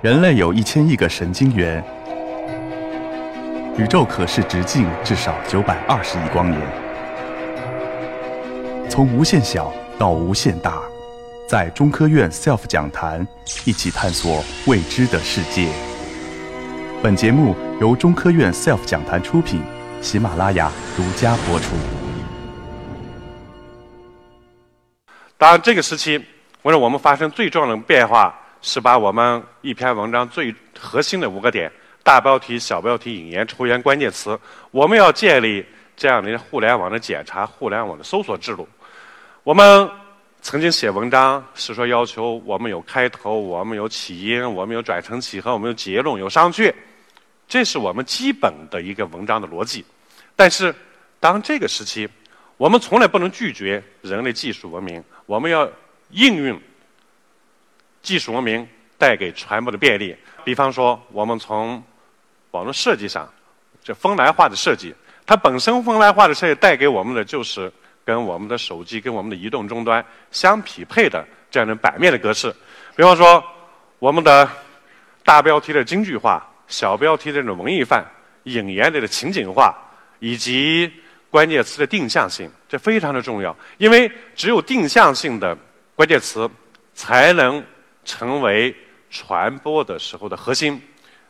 人类有一千亿个神经元，宇宙可视直径至少九百二十亿光年。从无限小到无限大，在中科院 SELF 讲坛一起探索未知的世界。本节目由中科院 SELF 讲坛出品，喜马拉雅独家播出。当然，这个时期，为了我们发生最重要的变化。是把我们一篇文章最核心的五个点：大标题、小标题、引言、抽言、关键词。我们要建立这样的互联网的检查、互联网的搜索制度。我们曾经写文章是说要求我们有开头，我们有起因，我们有转承起合，我们有结论，有商榷。这是我们基本的一个文章的逻辑。但是，当这个时期，我们从来不能拒绝人类技术文明，我们要应用。技术文明带给传播的便利，比方说，我们从网络设计上，这风来化的设计，它本身风来化的设计带给我们的就是跟我们的手机、跟我们的移动终端相匹配的这样的版面的格式。比方说，我们的大标题的京剧化，小标题的这种文艺范，引言类的情景化，以及关键词的定向性，这非常的重要。因为只有定向性的关键词，才能成为传播的时候的核心，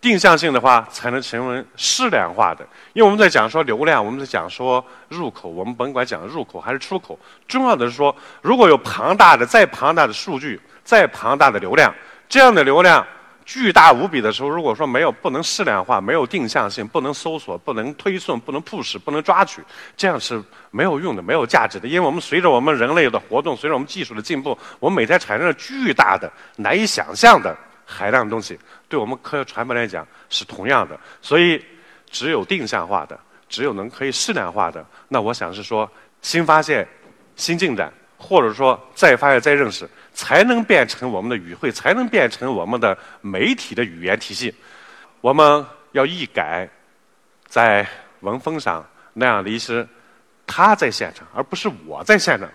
定向性的话才能成为适量化的。因为我们在讲说流量，我们在讲说入口，我们甭管讲入口还是出口，重要的是说，如果有庞大的、再庞大的数据、再庞大的流量，这样的流量。巨大无比的时候，如果说没有不能适量化，没有定向性，不能搜索，不能推送，不能 push，不能抓取，这样是没有用的，没有价值的。因为我们随着我们人类的活动，随着我们技术的进步，我们每天产生了巨大的、难以想象的海量东西，对我们科学传播来讲是同样的。所以，只有定向化的，只有能可以适量化的，那我想是说新发现、新进展，或者说再发现、再认识。才能变成我们的语汇，才能变成我们的媒体的语言体系。我们要一改在文风上那样的一些他在现场，而不是我在现场，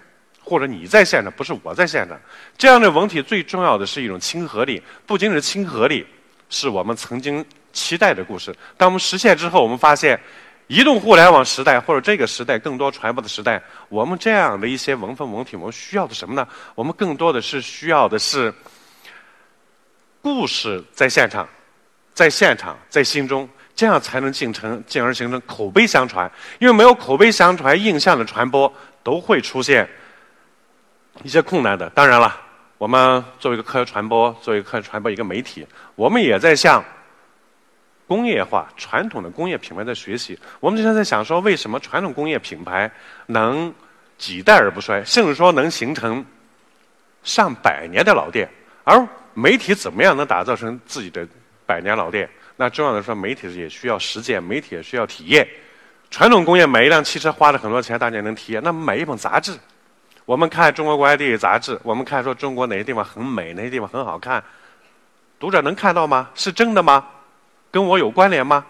或者你在现场，不是我在现场。这样的文体最重要的是一种亲和力，不仅是亲和力，是我们曾经期待的故事。当我们实现之后，我们发现。移动互联网时代，或者这个时代更多传播的时代，我们这样的一些文风文体，我们需要的什么呢？我们更多的是需要的是故事在现场，在现场，在心中，这样才能进程，进而形成口碑相传。因为没有口碑相传，印象的传播都会出现一些困难的。当然了，我们作为一个科学传播，作为一个科学传播一个媒体，我们也在向。工业化传统的工业品牌在学习，我们经常在想说，为什么传统工业品牌能几代而不衰，甚至说能形成上百年的老店？而媒体怎么样能打造成自己的百年老店？那重要的说，媒体也需要实践，媒体也需要体验。传统工业买一辆汽车花了很多钱，大家能体验。那么买一本杂志，我们看中国国家地理杂志，我们看说中国哪些地方很美，哪些地方很好看，读者能看到吗？是真的吗？跟我有关联吗？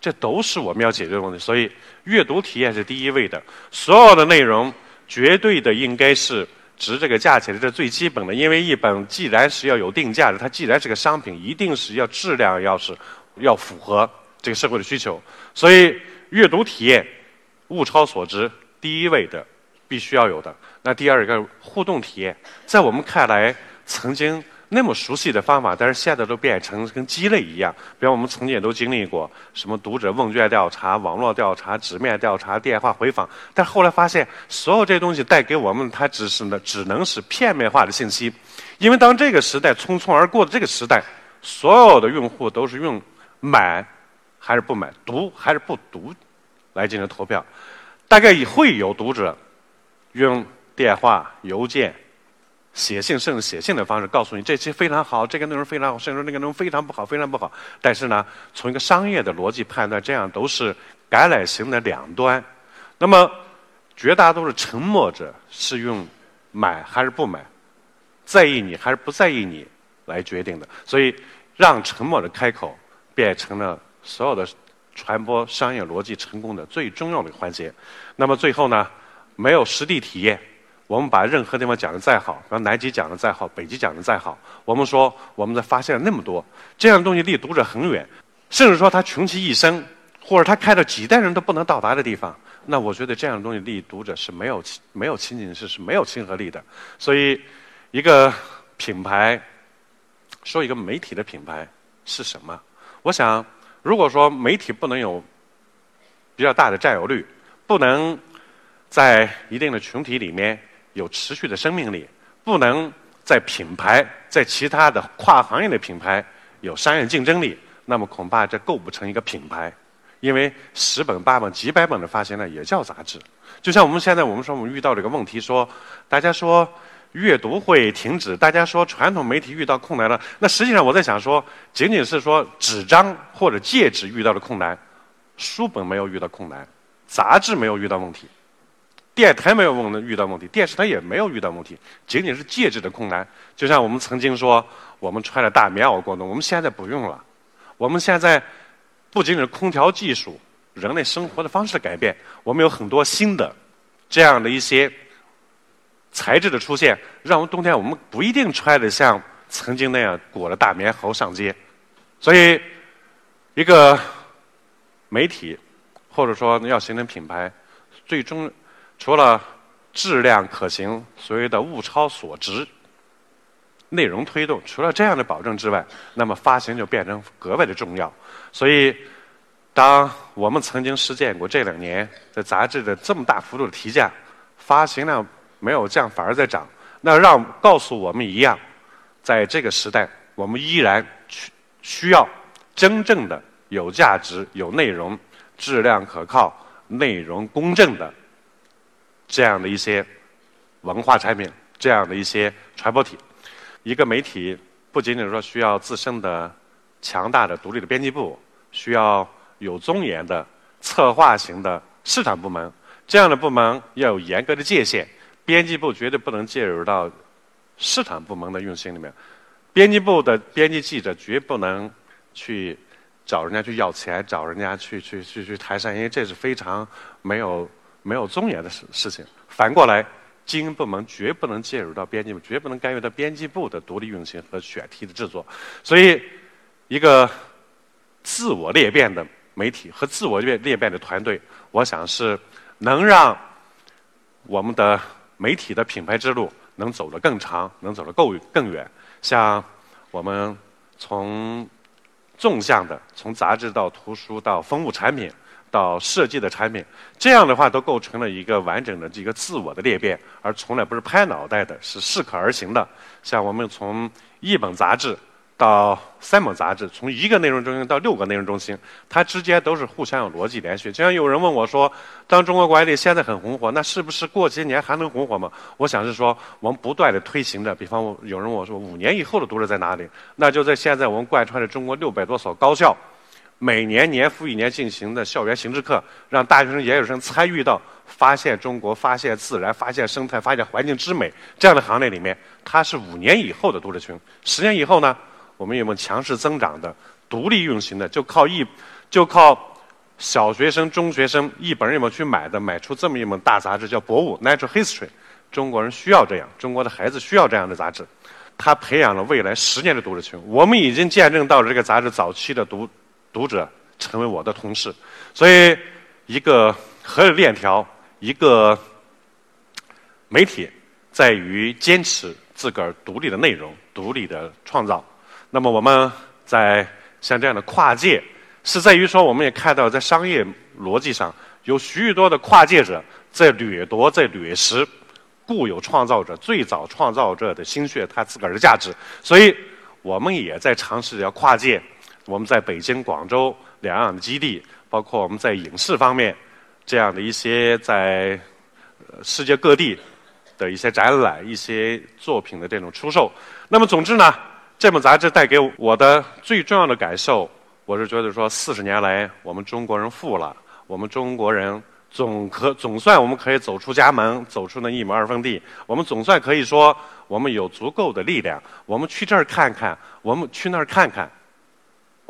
这都是我们要解决的问题。所以，阅读体验是第一位的。所有的内容绝对的应该是值这个价钱，这是最基本的。因为一本既然是要有定价的，它既然是个商品，一定是要质量要是要符合这个社会的需求。所以，阅读体验物超所值，第一位的必须要有的。那第二个互动体验，在我们看来，曾经。那么熟悉的方法，但是现在都变成跟鸡肋一样。比方我们曾经也都经历过什么读者问卷调查、网络调查、纸面调查、电话回访，但后来发现，所有这些东西带给我们，它只是呢，只能是片面化的信息。因为当这个时代匆匆而过的这个时代，所有的用户都是用买还是不买、读还是不读来进行投票。大概也会有读者用电话、邮件。写信甚至写信的方式告诉你这期非常好，这个内容非常好，甚至说那个内容非常不好，非常不好。但是呢，从一个商业的逻辑判断，这样都是橄榄形的两端。那么，绝大多数沉默者是用买还是不买，在意你还是不在意你来决定的。所以，让沉默的开口变成了所有的传播商业逻辑成功的最重要的环节。那么最后呢，没有实地体验。我们把任何地方讲的再好，比方南极讲的再好，北极讲的再好，我们说我们在发现了那么多这样的东西，离读者很远，甚至说他穷其一生，或者他开到几代人都不能到达的地方，那我觉得这样的东西离读者是没有没有亲近是是没有亲和力的。所以，一个品牌，说一个媒体的品牌是什么？我想，如果说媒体不能有比较大的占有率，不能在一定的群体里面。有持续的生命力，不能在品牌在其他的跨行业的品牌有商业竞争力，那么恐怕这构不成一个品牌。因为十本八本几百本的发行呢，也叫杂志。就像我们现在我们说我们遇到这个问题，说大家说阅读会停止，大家说传统媒体遇到困难了。那实际上我在想说，仅仅是说纸张或者戒指遇到了困难，书本没有遇到困难，杂志没有遇到问题。电台没有问遇到问题，电视台也没有遇到问题，仅仅是介质的困难。就像我们曾经说，我们穿着大棉袄过冬，我们现在不用了。我们现在不仅仅是空调技术，人类生活的方式改变，我们有很多新的这样的一些材质的出现，让我们冬天我们不一定穿的像曾经那样裹着大棉猴上街。所以，一个媒体或者说要形成品牌，最终。除了质量可行，所谓的物超所值，内容推动，除了这样的保证之外，那么发行就变成格外的重要。所以，当我们曾经实践过这两年在杂志的这么大幅度的提价，发行量没有降反而在涨，那让告诉我们一样，在这个时代，我们依然需需要真正的有价值、有内容、质量可靠、内容公正的。这样的一些文化产品，这样的一些传播体，一个媒体不仅仅说需要自身的强大的独立的编辑部，需要有尊严的策划型的市场部门，这样的部门要有严格的界限，编辑部绝对不能介入到市场部门的运行里面，编辑部的编辑记者绝不能去找人家去要钱，找人家去去去去台上，因为这是非常没有。没有尊严的事事情。反过来，经营部门绝不能介入到编辑部，绝不能干预到编辑部的独立运行和选题的制作。所以，一个自我裂变的媒体和自我裂裂变的团队，我想是能让我们的媒体的品牌之路能走得更长，能走得够更远。像我们从纵向的，从杂志到图书到风物产品。到设计的产品，这样的话都构成了一个完整的这个自我的裂变，而从来不是拍脑袋的，是适可而行的。像我们从一本杂志到三本杂志，从一个内容中心到六个内容中心，它之间都是互相有逻辑连续。就像有人问我说：“当中国管理现在很红火，那是不是过些年还能红火吗？”我想是说，我们不断的推行着。比方有人问我说：“五年以后的读者在哪里？”那就在现在，我们贯穿着中国六百多所高校。每年年复一年进行的校园行知课，让大学生、研究生参与到发现中国、发现自然、发现生态、发现环境之美这样的行列里面。它是五年以后的读者群，十年以后呢？我们有没有强势增长的、独立运行的？就靠一，就靠小学生、中学生一本一本去买的，买出这么一本大杂志，叫《博物》（Natural History）。中国人需要这样，中国的孩子需要这样的杂志。它培养了未来十年的读者群。我们已经见证到了这个杂志早期的读。读者成为我的同事，所以一个合理链条，一个媒体在于坚持自个儿独立的内容、独立的创造。那么我们在像这样的跨界，是在于说，我们也看到在商业逻辑上有许多的跨界者在掠夺、在掠食固有创造者、最早创造者的心血，他自个儿的价值。所以我们也在尝试着要跨界。我们在北京、广州两样的基地，包括我们在影视方面这样的一些在世界各地的一些展览、一些作品的这种出售。那么，总之呢，这本杂志带给我的最重要的感受，我是觉得说，四十年来我们中国人富了，我们中国人总可总算我们可以走出家门，走出那一亩二分地，我们总算可以说，我们有足够的力量，我们去这儿看看，我们去那儿看看。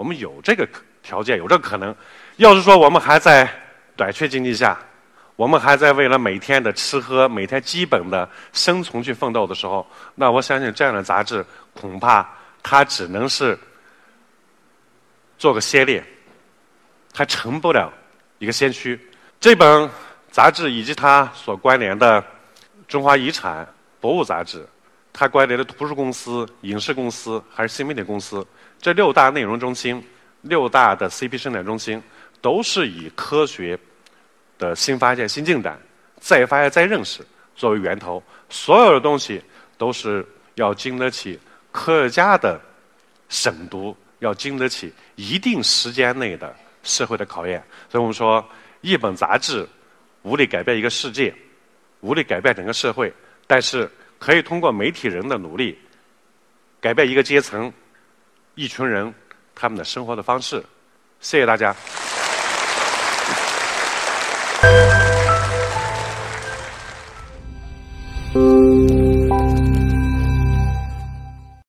我们有这个条件，有这个可能。要是说我们还在短缺经济下，我们还在为了每天的吃喝、每天基本的生存去奋斗的时候，那我相信这样的杂志恐怕它只能是做个先烈，还成不了一个先驱。这本杂志以及它所关联的中华遗产博物杂志，它关联的图书公司、影视公司还是新媒体公司，这六大内容中心、六大的 CP 生产中心，都是以科学。的新发现、新进展、再发现、再认识作为源头，所有的东西都是要经得起科学家的审读，要经得起一定时间内的社会的考验。所以我们说，一本杂志无力改变一个世界，无力改变整个社会，但是可以通过媒体人的努力，改变一个阶层、一群人他们的生活的方式。谢谢大家。